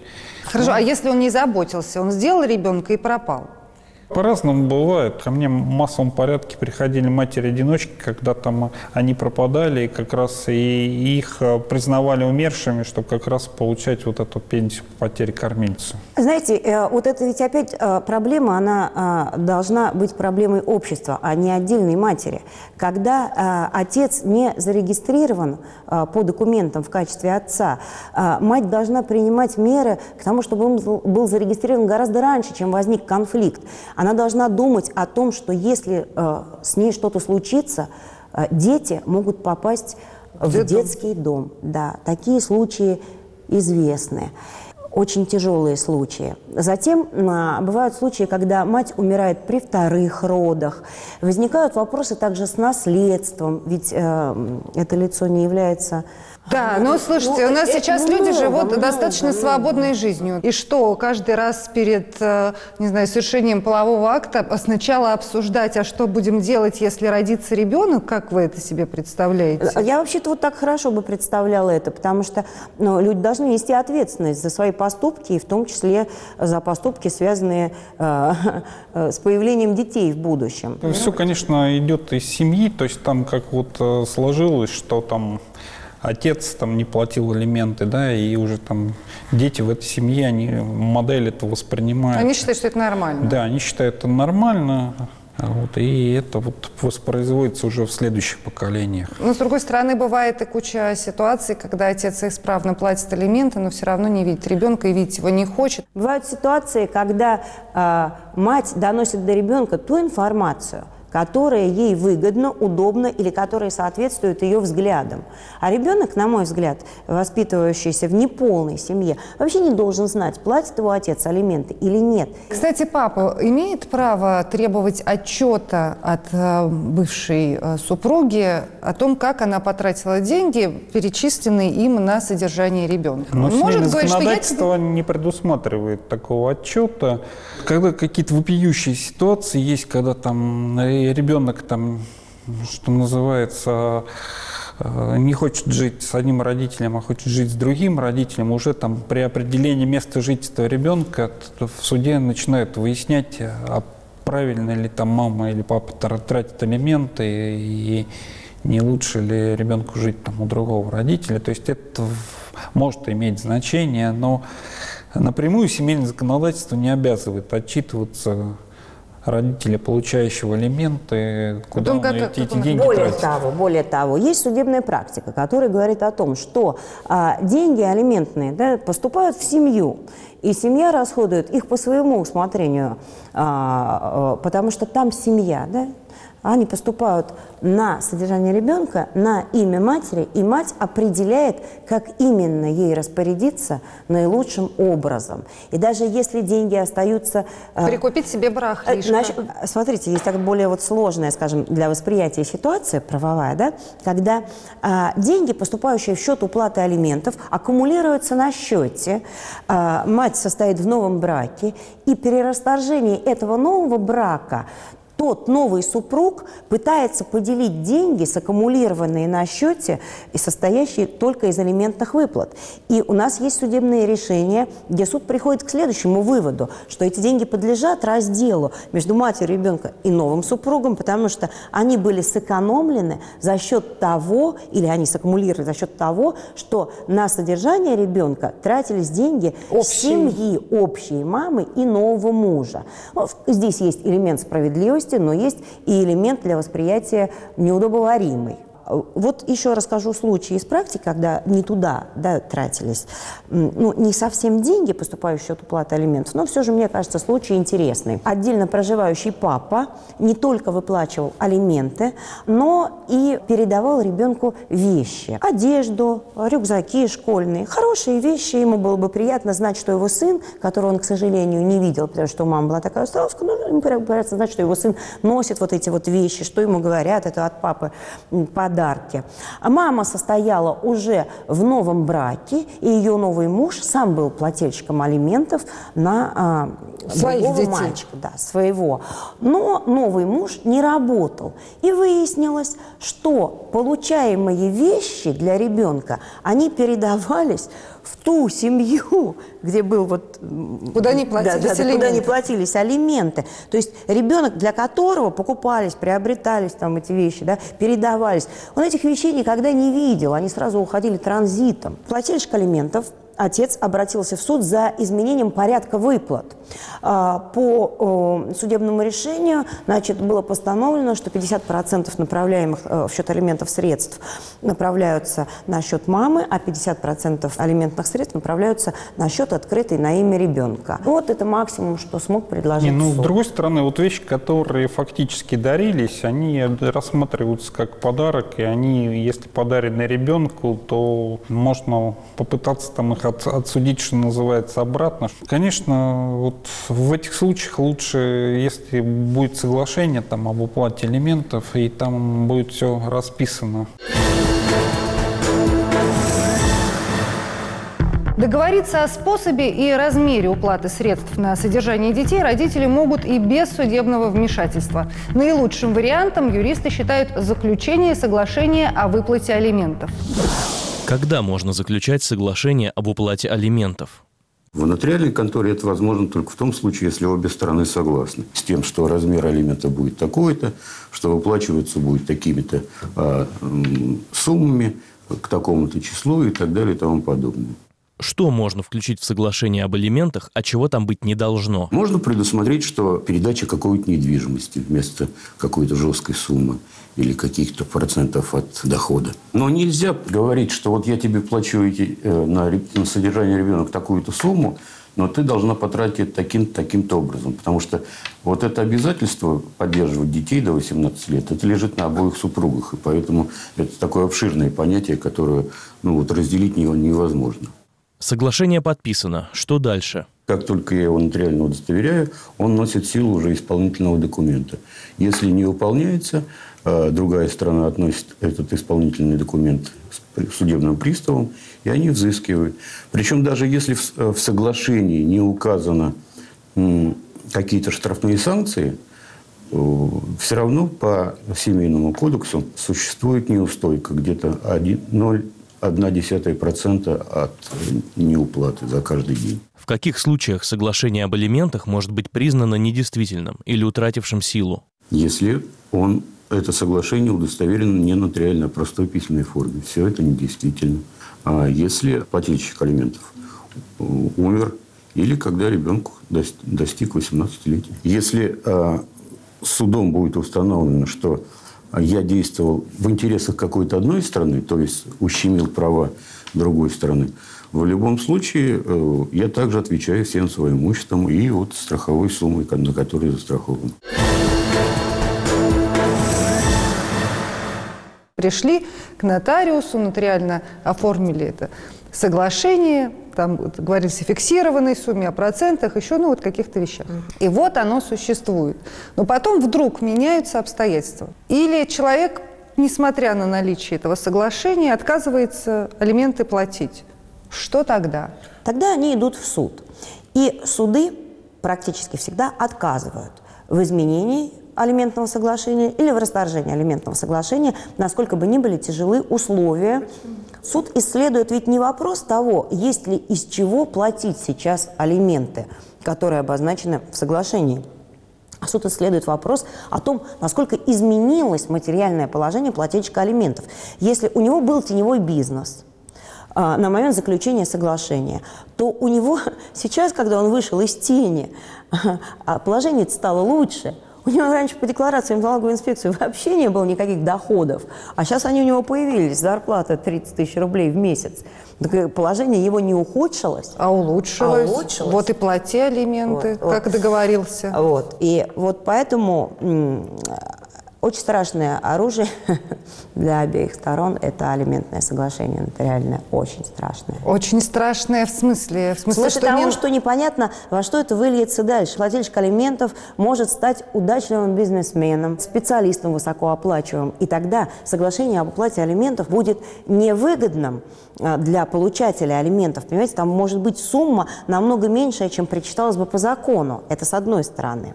Хорошо, а если он не заботился, он сделал ребенка и пропал? По-разному бывает. Ко мне в массовом порядке приходили матери-одиночки, когда там они пропадали, и как раз и их э, признавали умершими, чтобы как раз получать вот эту пенсию по потере кормильца. Знаете, э, вот это ведь опять э, проблема, она должна быть проблемой общества, а не отдельной матери. Когда отец не зарегистрирован по документам в качестве отца, мать должна принимать меры к тому, чтобы он был зарегистрирован гораздо раньше, чем возник конфликт. Она должна думать о том, что если э, с ней что-то случится, э, дети могут попасть в Детдом. детский дом. Да, такие случаи известны очень тяжелые случаи. Затем а, бывают случаи, когда мать умирает при вторых родах. Возникают вопросы также с наследством, ведь э, это лицо не является да, но слушайте, ну, у нас сейчас много, люди живут много, достаточно много. свободной жизнью. И что, каждый раз перед, э, не знаю, совершением полового акта сначала обсуждать, а что будем делать, если родится ребенок? Как вы это себе представляете? Я вообще-то вот так хорошо бы представляла это, потому что ну, люди должны нести ответственность за свои поступки, и в том числе за поступки, связанные э, э, с появлением детей в будущем. Все, конечно, идет из семьи, то есть там как вот э, сложилось, что там отец там не платил элементы, да, и уже там дети в этой семье, они модель это воспринимают. Они считают, что это нормально. Да, они считают это нормально. Вот, и это вот воспроизводится уже в следующих поколениях. Но, с другой стороны, бывает и куча ситуаций, когда отец исправно платит алименты, но все равно не видит ребенка и видеть его не хочет. Бывают ситуации, когда э, мать доносит до ребенка ту информацию – которая ей выгодна, удобна или которая соответствует ее взглядам. А ребенок, на мой взгляд, воспитывающийся в неполной семье, вообще не должен знать, платит его отец алименты или нет. Кстати, папа имеет право требовать отчета от э, бывшей э, супруги о том, как она потратила деньги, перечисленные им на содержание ребенка. Но Он может говорить, что я тебе... не предусматривает такого отчета. Когда какие-то вопиющие ситуации есть, когда там э, ребенок там, что называется, э, не хочет жить с одним родителем, а хочет жить с другим родителем, уже там при определении места жительства ребенка в суде начинают выяснять, а правильно ли там мама или папа тратят алименты и не лучше ли ребенку жить там у другого родителя. То есть это может иметь значение, но напрямую семейное законодательство не обязывает отчитываться родителя, получающего алименты, куда Потом, он как, эти, как деньги более тратит. Того, более того, есть судебная практика, которая говорит о том, что а, деньги алиментные да, поступают в семью, и семья расходует их по своему усмотрению, а, а, потому что там семья, да, они поступают на содержание ребенка, на имя матери, и мать определяет, как именно ей распорядиться наилучшим образом. И даже если деньги остаются... э, Прикупить себе барахлишко. Значит, смотрите, есть так более вот сложная, скажем, для восприятия ситуация правовая, да, когда а, деньги, поступающие в счет уплаты алиментов, аккумулируются на счете, а, мать состоит в новом браке, и при расторжении этого нового брака тот новый супруг пытается поделить деньги, саккумулированные на счете и состоящие только из алиментных выплат. И у нас есть судебные решения, где суд приходит к следующему выводу, что эти деньги подлежат разделу между матерью ребенка и новым супругом, потому что они были сэкономлены за счет того, или они саккумулировали за счет того, что на содержание ребенка тратились деньги семьи общей мамы и нового мужа. Ну, Здесь есть элемент справедливости, но есть и элемент для восприятия неудобоваримый. Вот еще расскажу случай из практики, когда не туда да, тратились, ну, не совсем деньги, поступающие счет уплаты алиментов, но все же, мне кажется, случай интересный. Отдельно проживающий папа не только выплачивал алименты, но и передавал ребенку вещи, одежду, рюкзаки школьные, хорошие вещи. Ему было бы приятно знать, что его сын, которого он, к сожалению, не видел, потому что у мамы была такая установка, но ему приятно знать, что его сын носит вот эти вот вещи, что ему говорят, это от папы м, подарки. А мама состояла уже в новом браке, и ее новый муж сам был плательщиком алиментов на а, Своих другого детей. мальчика, да, своего. Но новый муж не работал. И выяснилось, что получаемые вещи для ребенка, они передавались в ту семью, где был вот... Куда не платились да, да, да, куда не платились алименты. То есть ребенок, для которого покупались, приобретались там эти вещи, да, передавались, он этих вещей никогда не видел, они сразу уходили транзитом. Плательщик алиментов Отец обратился в суд за изменением порядка выплат. А, По судебному решению значит, было постановлено, что 50% направляемых э, в счет алиментов средств направляются на счет мамы, а 50% алиментных средств направляются на счет открытый на имя ребенка. Вот это максимум, что смог предложить Не, ну, суд. с другой стороны, вот вещи, которые фактически дарились, они рассматриваются как подарок, и они, если подарены ребенку, то можно попытаться там их от- отсудить, что называется, обратно. Конечно, вот в этих случаях лучше, если будет соглашение там об уплате элементов, и там будет все расписано. Договориться о способе и размере уплаты средств на содержание детей родители могут и без судебного вмешательства. Наилучшим вариантом юристы считают заключение соглашения о выплате алиментов. Когда можно заключать соглашение об уплате алиментов? В нотариальной конторе это возможно только в том случае, если обе стороны согласны с тем, что размер алимента будет такой-то, что выплачиваться будет такими-то а, суммами к такому-то числу и так далее и тому подобное. Что можно включить в соглашение об алиментах, а чего там быть не должно? Можно предусмотреть, что передача какой-то недвижимости вместо какой-то жесткой суммы или каких-то процентов от дохода. Но нельзя говорить, что вот я тебе плачу эти, э, на, на содержание ребенка такую-то сумму, но ты должна потратить это таким-то, таким-то образом. Потому что вот это обязательство поддерживать детей до 18 лет, это лежит на обоих супругах. И поэтому это такое обширное понятие, которое ну, вот разделить не- невозможно. Соглашение подписано. Что дальше? Как только я его нотариально удостоверяю, он носит силу уже исполнительного документа. Если не выполняется, другая сторона относит этот исполнительный документ с судебным приставом, и они взыскивают. Причем даже если в, э, соглашении не указано какие-то штрафные санкции, все равно по семейному кодексу существует неустойка где-то 0,1% от неуплаты за каждый день. В каких случаях соглашение об алиментах может быть признано недействительным или утратившим силу? если он, это соглашение удостоверено не нотариально, а простой письменной форме. Все это недействительно. А если плательщик алиментов умер или когда ребенку дос- достиг 18-летия. Если а, судом будет установлено, что я действовал в интересах какой-то одной страны, то есть ущемил права другой стороны, в любом случае э, я также отвечаю всем своим имуществом и вот страховой суммой, на которой застрахован. Пришли к нотариусу, нотариально оформили это соглашение, там говорилось о фиксированной сумме, о процентах, еще ну вот каких-то вещах. И вот оно существует. Но потом вдруг меняются обстоятельства. Или человек, несмотря на наличие этого соглашения, отказывается алименты платить. Что тогда? Тогда они идут в суд. И суды практически всегда отказывают в изменении алиментного соглашения или в расторжении алиментного соглашения, насколько бы ни были тяжелы условия. Суд исследует ведь не вопрос того, есть ли из чего платить сейчас алименты, которые обозначены в соглашении. А суд исследует вопрос о том, насколько изменилось материальное положение плательщика алиментов. Если у него был теневой бизнес – а, на момент заключения соглашения, то у него [laughs] сейчас, когда он вышел из тени, [laughs] а, положение стало лучше. У него раньше по декларациям в налоговую инспекцию вообще не было никаких доходов, а сейчас они у него появились, зарплата 30 тысяч рублей в месяц. Так положение его не ухудшилось, а улучшилось. А улучшилось. Вот и плати алименты, вот, как вот. договорился. Вот. И вот поэтому очень страшное оружие [laughs] для обеих сторон – это алиментное соглашение нотариальное. Очень страшное. Очень страшное в смысле? В смысле, в смысле что того, не... что непонятно, во что это выльется дальше. Плательщик алиментов может стать удачливым бизнесменом, специалистом высокооплачиваемым. И тогда соглашение об оплате алиментов будет невыгодным а, для получателя алиментов. Понимаете, там может быть сумма намного меньшая, чем причиталась бы по закону. Это с одной стороны.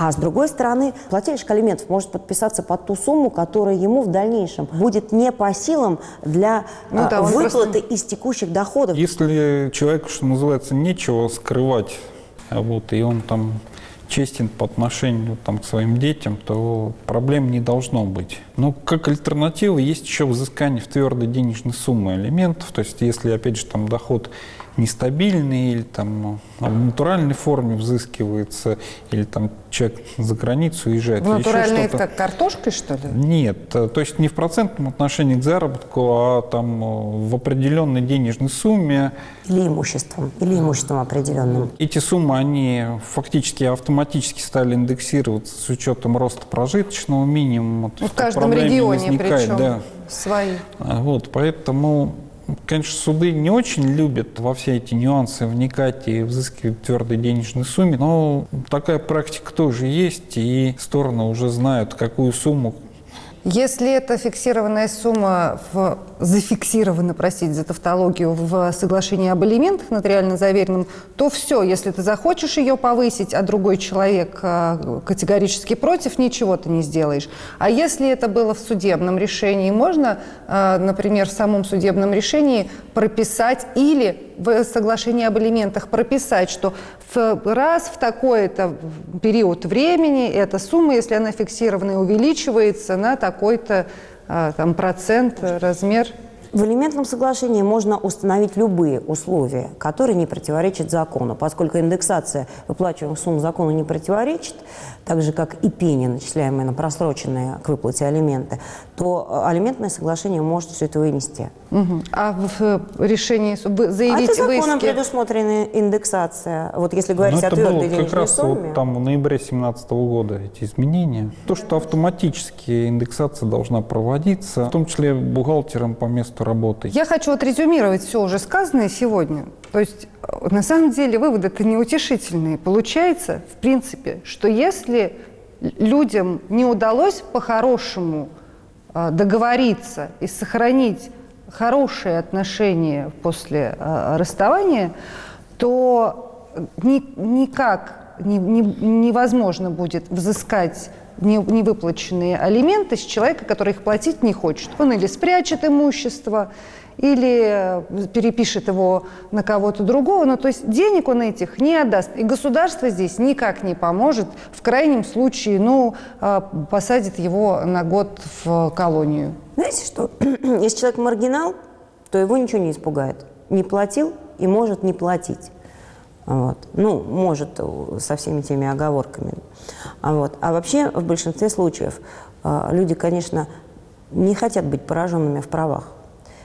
А с другой стороны, плательщик алиментов может подписаться под ту сумму, которая ему в дальнейшем будет не по силам для ну, да, выплаты просто... из текущих доходов. Если человеку, что называется, нечего скрывать, а вот, и он там честен по отношению там, к своим детям, то проблем не должно быть. Но как альтернатива есть еще взыскание в твердой денежной суммы алиментов. То есть если, опять же, там доход нестабильный или там в натуральной форме взыскивается, или там человек за границу уезжает. В натуральной это как картошкой, что ли? Нет, э, то есть не в процентном отношении к заработку, а там э, в определенной денежной сумме. Или имуществом, или имуществом определенным. Эти суммы, они фактически автоматически стали индексироваться с учетом роста прожиточного минимума. Ну, в каждом регионе причем да. свои. А, вот, поэтому Конечно, суды не очень любят во все эти нюансы вникать и взыскивать твердой денежной сумме, но такая практика тоже есть, и стороны уже знают, какую сумму. Если это фиксированная сумма, в, зафиксирована, простите за тавтологию, в соглашении об алиментах нотариально заверенном, то все, если ты захочешь ее повысить, а другой человек а, категорически против, ничего ты не сделаешь. А если это было в судебном решении, можно, а, например, в самом судебном решении прописать или в соглашении об алиментах прописать, что в, раз в такой-то период времени эта сумма, если она фиксированная, увеличивается на такой-то там, процент, размер. В элементном соглашении можно установить любые условия, которые не противоречат закону. Поскольку индексация выплачиваемых сумм закону не противоречит, так же, как и пени, начисляемые на просроченные к выплате алименты, то э, алиментное соглашение может все это вынести. Угу. А в э, решении заявить а это законом иске... предусмотрена индексация. Вот если говорить Но о твердой денежной как раз сумме. Вот там в ноябре 2017 года эти изменения. То, что автоматически индексация должна проводиться, в том числе бухгалтером по месту работы. Я хочу отрезюмировать все уже сказанное сегодня. То есть, э, на самом деле, выводы-то неутешительные. Получается, в принципе, что если людям не удалось по-хорошему э, договориться и сохранить хорошие отношения после э, расставания, то ни, никак не, не, невозможно будет взыскать невыплаченные алименты с человека, который их платить не хочет. Он или спрячет имущество, или э, перепишет его на кого-то другого. Ну, то есть денег он этих не отдаст. И государство здесь никак не поможет. В крайнем случае, ну, э, посадит его на год в колонию. Знаете что? [clears throat] Если человек маргинал, то его ничего не испугает. Не платил и может не платить. Вот. Ну, может, э, со всеми теми оговорками. А, вот. а вообще, в большинстве случаев, люди, конечно, не хотят быть пораженными в правах.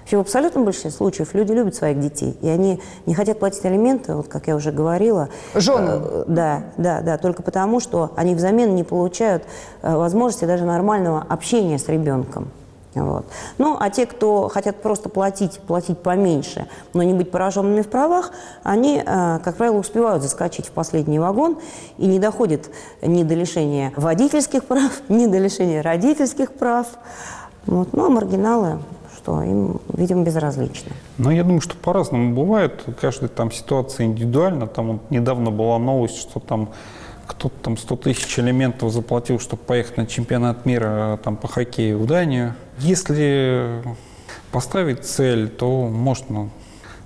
Вообще, в абсолютном большинстве случаев люди любят своих детей, и они не хотят платить алименты, вот как я уже говорила. Жены? Э, да, да, да, только потому, что они взамен не получают э, возможности даже нормального общения с ребенком. Вот. Ну, а те, кто хотят просто платить, платить поменьше, но не быть пораженными в правах, они, э, как правило, успевают заскочить в последний вагон и не доходят ни до лишения водительских прав, [laughs] ни до лишения родительских прав. Вот. Ну, а маргиналы, что им, видимо, безразлично. Ну, я думаю, что по-разному бывает. Каждая там ситуация индивидуальна. Там вот недавно была новость, что там кто-то там 100 тысяч элементов заплатил, чтобы поехать на чемпионат мира там, по хоккею в Данию. Если поставить цель, то можно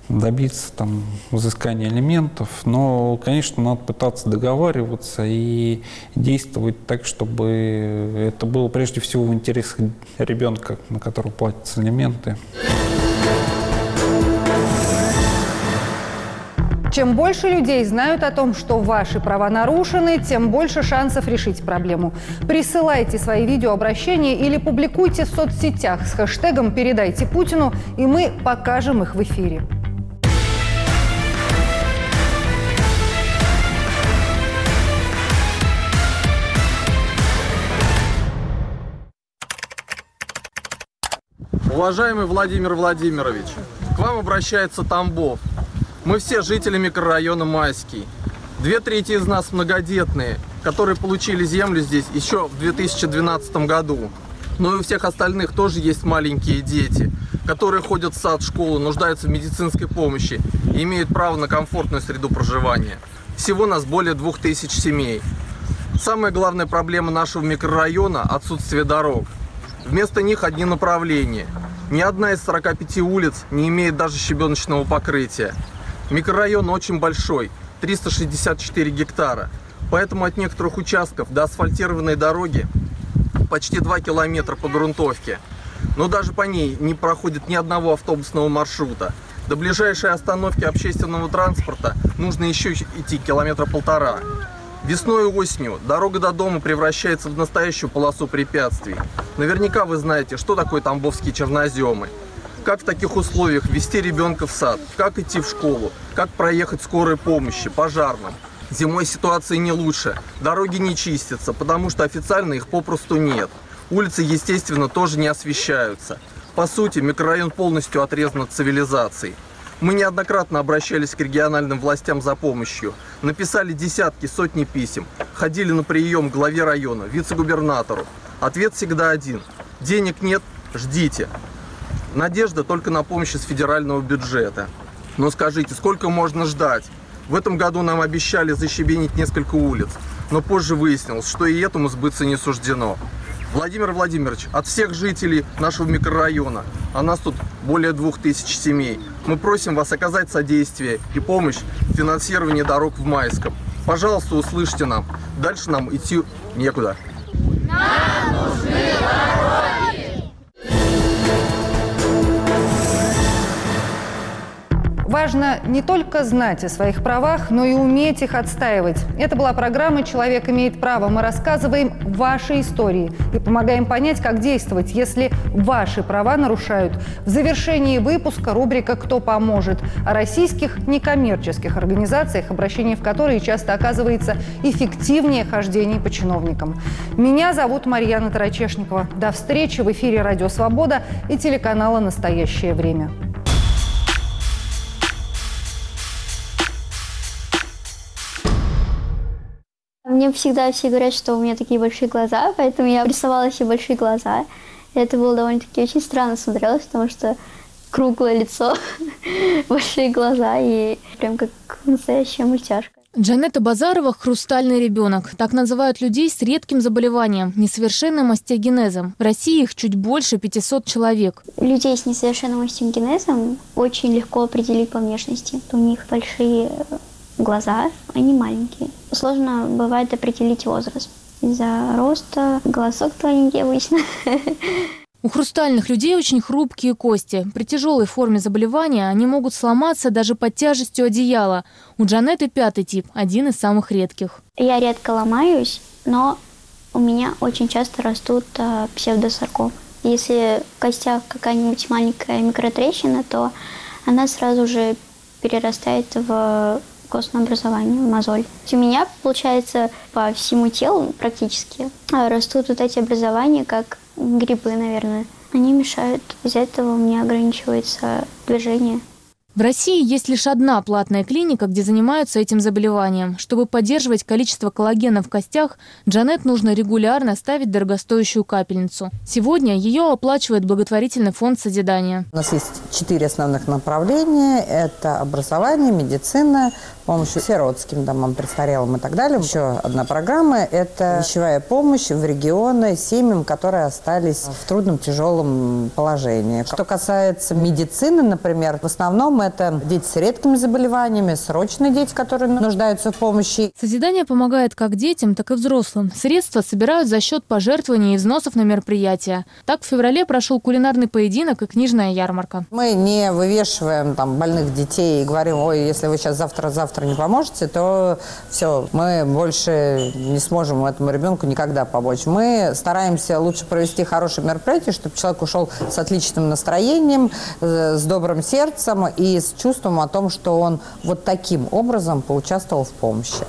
добиться там взыскания элементов, но, конечно, надо пытаться договариваться и действовать так, чтобы это было прежде всего в интересах ребенка, на которого платятся элементы. Чем больше людей знают о том, что ваши права нарушены, тем больше шансов решить проблему. Присылайте свои видеообращения или публикуйте в соцсетях с хэштегом «Передайте Путину», и мы покажем их в эфире. Уважаемый Владимир Владимирович, к вам обращается Тамбов. Мы все жители микрорайона Майский. Две трети из нас многодетные, которые получили землю здесь еще в 2012 году. Но и у всех остальных тоже есть маленькие дети, которые ходят в сад, в школу, нуждаются в медицинской помощи и имеют право на комфортную среду проживания. Всего нас более двух тысяч семей. Самая главная проблема нашего микрорайона – отсутствие дорог. Вместо них одни направления. Ни одна из 45 улиц не имеет даже щебеночного покрытия. Микрорайон очень большой, 364 гектара. Поэтому от некоторых участков до асфальтированной дороги почти 2 километра по грунтовке. Но даже по ней не проходит ни одного автобусного маршрута. До ближайшей остановки общественного транспорта нужно еще идти километра полтора. Весной и осенью дорога до дома превращается в настоящую полосу препятствий. Наверняка вы знаете, что такое тамбовские черноземы как в таких условиях вести ребенка в сад, как идти в школу, как проехать скорой помощи, пожарным. Зимой ситуация не лучше, дороги не чистятся, потому что официально их попросту нет. Улицы, естественно, тоже не освещаются. По сути, микрорайон полностью отрезан от цивилизации. Мы неоднократно обращались к региональным властям за помощью, написали десятки, сотни писем, ходили на прием к главе района, вице-губернатору. Ответ всегда один. Денег нет, ждите. Надежда только на помощь из федерального бюджета. Но скажите, сколько можно ждать? В этом году нам обещали защебенить несколько улиц, но позже выяснилось, что и этому сбыться не суждено. Владимир Владимирович, от всех жителей нашего микрорайона, а нас тут более двух тысяч семей, мы просим вас оказать содействие и помощь в финансировании дорог в Майском. Пожалуйста, услышьте нам. Дальше нам идти некуда. Нам нужны дороги! Важно не только знать о своих правах, но и уметь их отстаивать. Это была программа «Человек имеет право». Мы рассказываем ваши истории и помогаем понять, как действовать, если ваши права нарушают. В завершении выпуска рубрика «Кто поможет?» о российских некоммерческих организациях, обращение в которые часто оказывается эффективнее хождений по чиновникам. Меня зовут Марьяна Тарачешникова. До встречи в эфире «Радио Свобода» и телеканала «Настоящее время». Мне всегда все говорят, что у меня такие большие глаза, поэтому я рисовала себе большие глаза. И это было довольно-таки очень странно смотрелось, потому что круглое лицо, [laughs] большие глаза и прям как настоящая мультяшка. Джанетта Базарова – хрустальный ребенок. Так называют людей с редким заболеванием – несовершенным остеогенезом. В России их чуть больше 500 человек. Людей с несовершенным остеогенезом очень легко определить по внешности. У них большие глаза, они маленькие. Сложно бывает определить возраст. Из-за роста голосок тоненький обычно. У хрустальных людей очень хрупкие кости. При тяжелой форме заболевания они могут сломаться даже под тяжестью одеяла. У Джанетты пятый тип, один из самых редких. Я редко ломаюсь, но у меня очень часто растут э, псевдосаркомы. Если в костях какая-нибудь маленькая микротрещина, то она сразу же перерастает в костное образование, мозоль. У меня, получается, по всему телу практически растут вот эти образования, как грибы, наверное. Они мешают. Из-за этого у меня ограничивается движение. В России есть лишь одна платная клиника, где занимаются этим заболеванием. Чтобы поддерживать количество коллагена в костях, Джанет нужно регулярно ставить дорогостоящую капельницу. Сегодня ее оплачивает благотворительный фонд созидания. У нас есть четыре основных направления. Это образование, медицина, помощь сиротским домам, престарелым и так далее. Еще одна программа – это вещевая помощь в регионы семьям, которые остались в трудном, тяжелом положении. Что касается медицины, например, в основном это дети с редкими заболеваниями, срочные дети, которые нуждаются в помощи. Созидание помогает как детям, так и взрослым. Средства собирают за счет пожертвований и взносов на мероприятия. Так в феврале прошел кулинарный поединок и книжная ярмарка. Мы не вывешиваем там больных детей и говорим, ой, если вы сейчас завтра-завтра не поможете, то все, мы больше не сможем этому ребенку никогда помочь. Мы стараемся лучше провести хорошее мероприятие, чтобы человек ушел с отличным настроением, э, с добрым сердцем и с чувством о том, что он вот таким образом поучаствовал в помощи.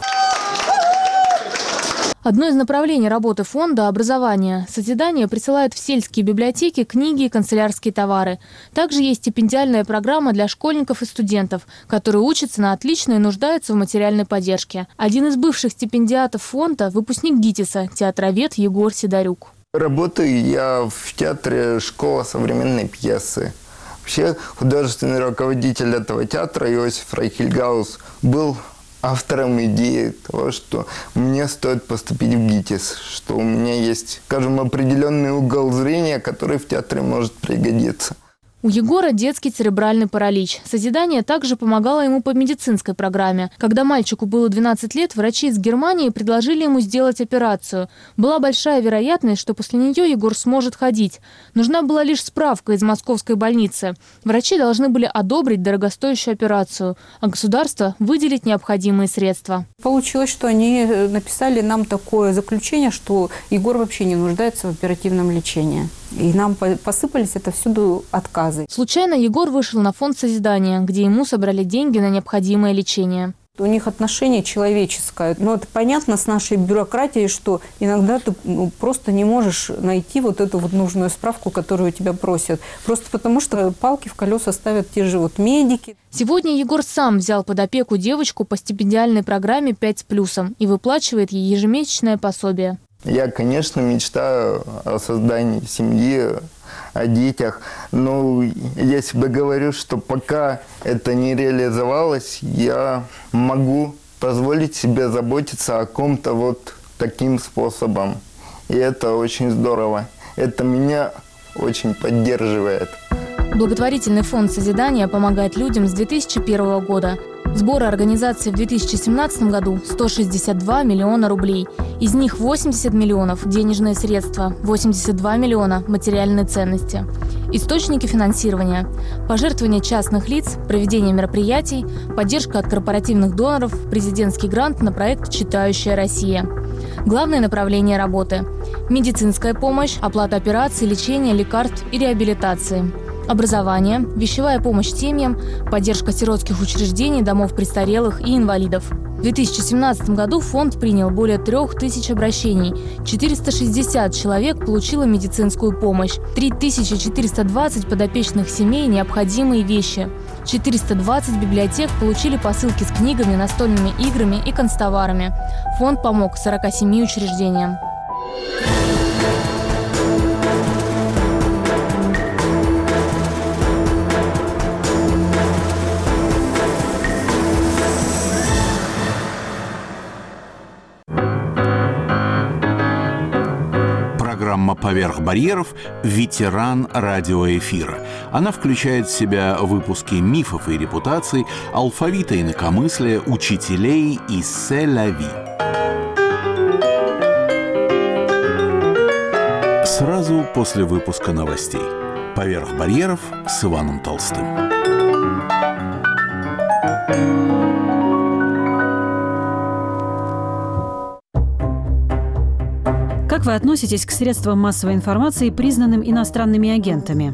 Одно из направлений работы фонда – образование. Созидание присылает в сельские библиотеки книги и канцелярские товары. Также есть стипендиальная программа для школьников и студентов, которые учатся на отлично и нуждаются в материальной поддержке. Один из бывших стипендиатов фонда – выпускник ГИТИСа, театровед Егор Сидорюк. Работаю я в театре «Школа современной пьесы». Вообще художественный руководитель этого театра Иосиф Райхельгаус был автором идеи того, что мне стоит поступить в ГИТИС, что у меня есть, скажем, определенный угол зрения, который в театре может пригодиться. У Егора детский церебральный паралич. Созидание также помогало ему по медицинской программе. Когда мальчику было 12 лет, врачи из Германии предложили ему сделать операцию. Была большая вероятность, что после нее Егор сможет ходить. Нужна была лишь справка из московской больницы. Врачи должны были одобрить дорогостоящую операцию, а государство выделить необходимые средства. Получилось, что они э, написали нам такое заключение, что Егор вообще не нуждается в оперативном лечении. И нам посыпались это всюду отказы. Случайно Егор вышел на фонд созидания, где ему собрали деньги на необходимое лечение. У них отношение человеческое. Но это понятно с нашей бюрократией, что иногда ты ну, просто не можешь найти вот эту вот нужную справку, которую тебя просят. Просто потому, что палки в колеса ставят те же вот медики. Сегодня Егор сам взял под опеку девочку по стипендиальной программе «5 с плюсом» и выплачивает ей ежемесячное пособие. Я, конечно, мечтаю о создании семьи, о детях. Но если бы говорю, что пока это не реализовалось, я могу позволить себе заботиться о ком-то вот таким способом. И это очень здорово. Это меня очень поддерживает. Благотворительный фонд созидания помогает людям с 2001 года. Сборы организации в 2017 году – 162 миллиона рублей. Из них 80 миллионов – денежные средства, 82 миллиона – материальные ценности. Источники финансирования – пожертвования частных лиц, проведение мероприятий, поддержка от корпоративных доноров, президентский грант на проект «Читающая Россия». Главное направление работы – медицинская помощь, оплата операций, лечения, лекарств и реабилитации – образование, вещевая помощь семьям, поддержка сиротских учреждений, домов престарелых и инвалидов. В 2017 году фонд принял более трех тысяч обращений. 460 человек получило медицинскую помощь. 3420 подопечных семей – необходимые вещи. 420 библиотек получили посылки с книгами, настольными играми и констоварами. Фонд помог 47 учреждениям. Программа «Поверх барьеров» «Ветеран радиоэфира». Она включает в себя выпуски мифов и репутаций, алфавита инакомыслия, учителей и селяви. Сразу после выпуска новостей. «Поверх барьеров» с Иваном Толстым. Как вы относитесь к средствам массовой информации, признанным иностранными агентами?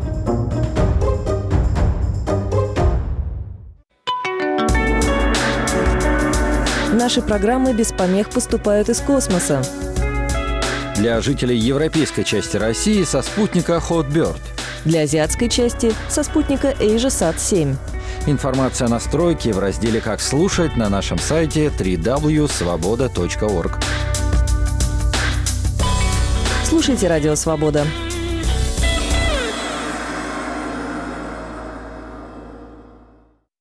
Наши программы без помех поступают из космоса. Для жителей европейской части России со спутника Hotbird. Для азиатской части со спутника AsiaSat-7. Информация о настройке в разделе «Как слушать» на нашем сайте www.svoboda.org. Слушайте «Радио Свобода».